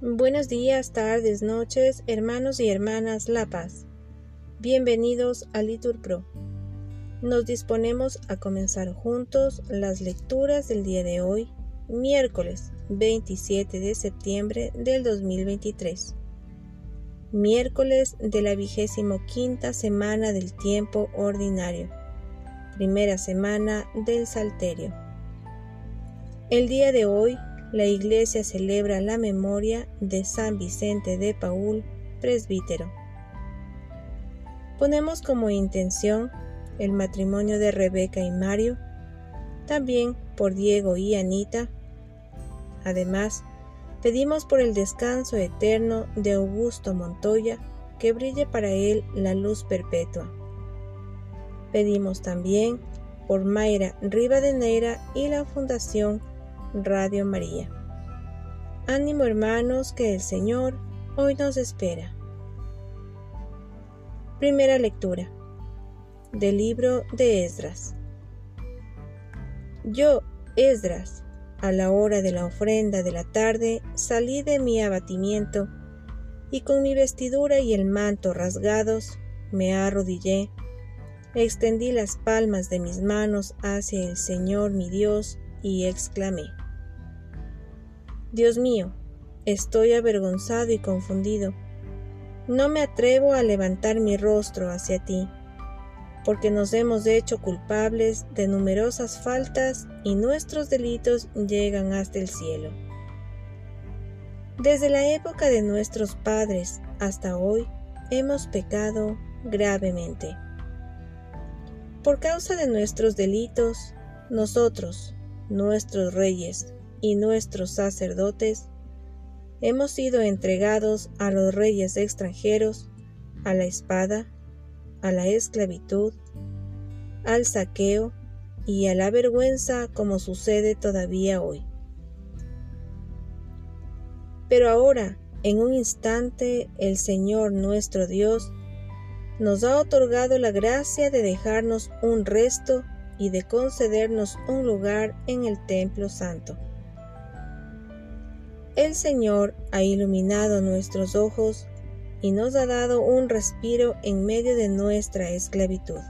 Buenos días, tardes, noches, hermanos y hermanas La Paz. Bienvenidos a Litur Pro. Nos disponemos a comenzar juntos las lecturas del día de hoy, miércoles 27 de septiembre del 2023. Miércoles de la vigésimo quinta semana del tiempo ordinario. Primera semana del Salterio. El día de hoy la iglesia celebra la memoria de San Vicente de Paul, presbítero. Ponemos como intención el matrimonio de Rebeca y Mario, también por Diego y Anita. Además, pedimos por el descanso eterno de Augusto Montoya, que brille para él la luz perpetua. Pedimos también por Mayra Rivadeneira y la Fundación Radio María. Ánimo hermanos que el Señor hoy nos espera. Primera lectura del libro de Esdras. Yo, Esdras, a la hora de la ofrenda de la tarde, salí de mi abatimiento y con mi vestidura y el manto rasgados me arrodillé, extendí las palmas de mis manos hacia el Señor mi Dios y exclamé, Dios mío, estoy avergonzado y confundido. No me atrevo a levantar mi rostro hacia ti, porque nos hemos hecho culpables de numerosas faltas y nuestros delitos llegan hasta el cielo. Desde la época de nuestros padres hasta hoy hemos pecado gravemente. Por causa de nuestros delitos, nosotros, nuestros reyes, y nuestros sacerdotes, hemos sido entregados a los reyes extranjeros, a la espada, a la esclavitud, al saqueo y a la vergüenza como sucede todavía hoy. Pero ahora, en un instante, el Señor nuestro Dios nos ha otorgado la gracia de dejarnos un resto y de concedernos un lugar en el templo santo. El Señor ha iluminado nuestros ojos y nos ha dado un respiro en medio de nuestra esclavitud.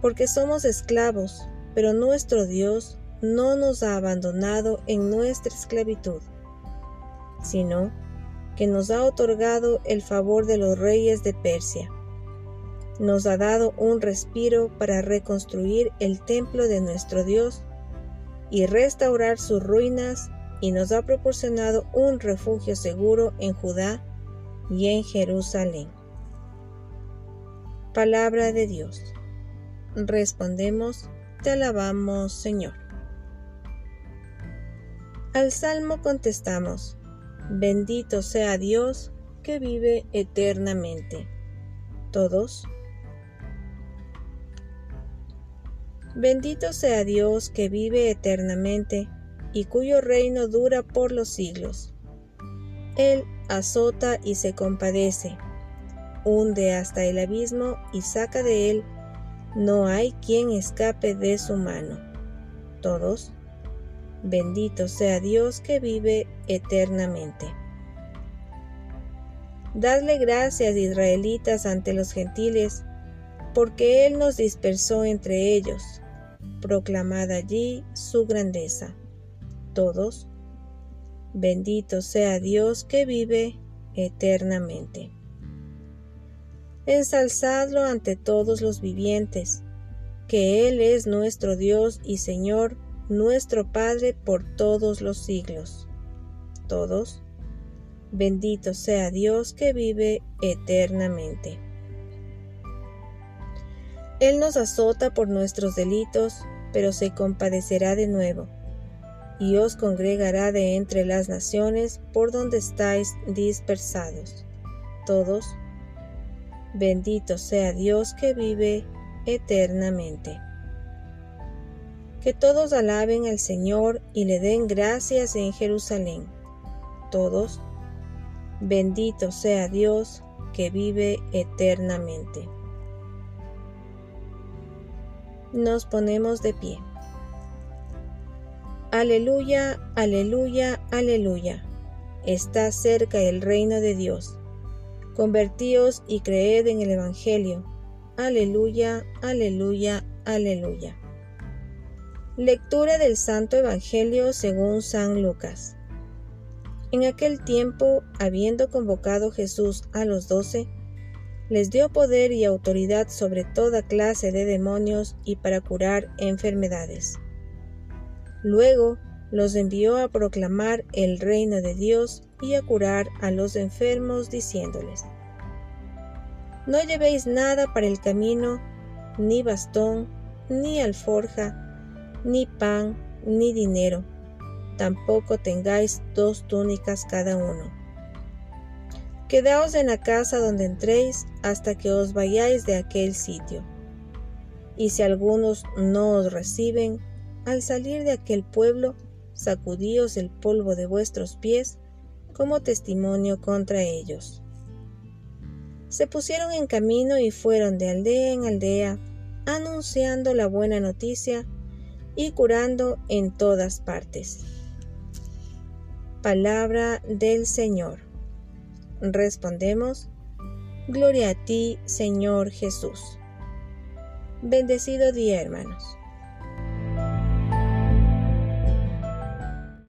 Porque somos esclavos, pero nuestro Dios no nos ha abandonado en nuestra esclavitud, sino que nos ha otorgado el favor de los reyes de Persia. Nos ha dado un respiro para reconstruir el templo de nuestro Dios y restaurar sus ruinas y nos ha proporcionado un refugio seguro en Judá y en Jerusalén. Palabra de Dios. Respondemos, te alabamos Señor. Al Salmo contestamos, bendito sea Dios que vive eternamente. Todos. Bendito sea Dios que vive eternamente y cuyo reino dura por los siglos. Él azota y se compadece, hunde hasta el abismo y saca de él, no hay quien escape de su mano. Todos, bendito sea Dios que vive eternamente. Dadle gracias, israelitas, ante los gentiles, porque Él nos dispersó entre ellos. Proclamad allí su grandeza todos. Bendito sea Dios que vive eternamente. Ensalzadlo ante todos los vivientes, que Él es nuestro Dios y Señor, nuestro Padre por todos los siglos. Todos. Bendito sea Dios que vive eternamente. Él nos azota por nuestros delitos, pero se compadecerá de nuevo y os congregará de entre las naciones por donde estáis dispersados. Todos, bendito sea Dios que vive eternamente. Que todos alaben al Señor y le den gracias en Jerusalén. Todos, bendito sea Dios que vive eternamente. Nos ponemos de pie. Aleluya, aleluya, aleluya. Está cerca el reino de Dios. Convertíos y creed en el Evangelio. Aleluya, aleluya, aleluya. Lectura del Santo Evangelio según San Lucas. En aquel tiempo, habiendo convocado Jesús a los doce, les dio poder y autoridad sobre toda clase de demonios y para curar enfermedades. Luego los envió a proclamar el reino de Dios y a curar a los enfermos diciéndoles, No llevéis nada para el camino, ni bastón, ni alforja, ni pan, ni dinero, tampoco tengáis dos túnicas cada uno. Quedaos en la casa donde entréis hasta que os vayáis de aquel sitio. Y si algunos no os reciben, al salir de aquel pueblo, sacudíos el polvo de vuestros pies como testimonio contra ellos. Se pusieron en camino y fueron de aldea en aldea, anunciando la buena noticia y curando en todas partes. Palabra del Señor. Respondemos, Gloria a ti, Señor Jesús. Bendecido día, hermanos.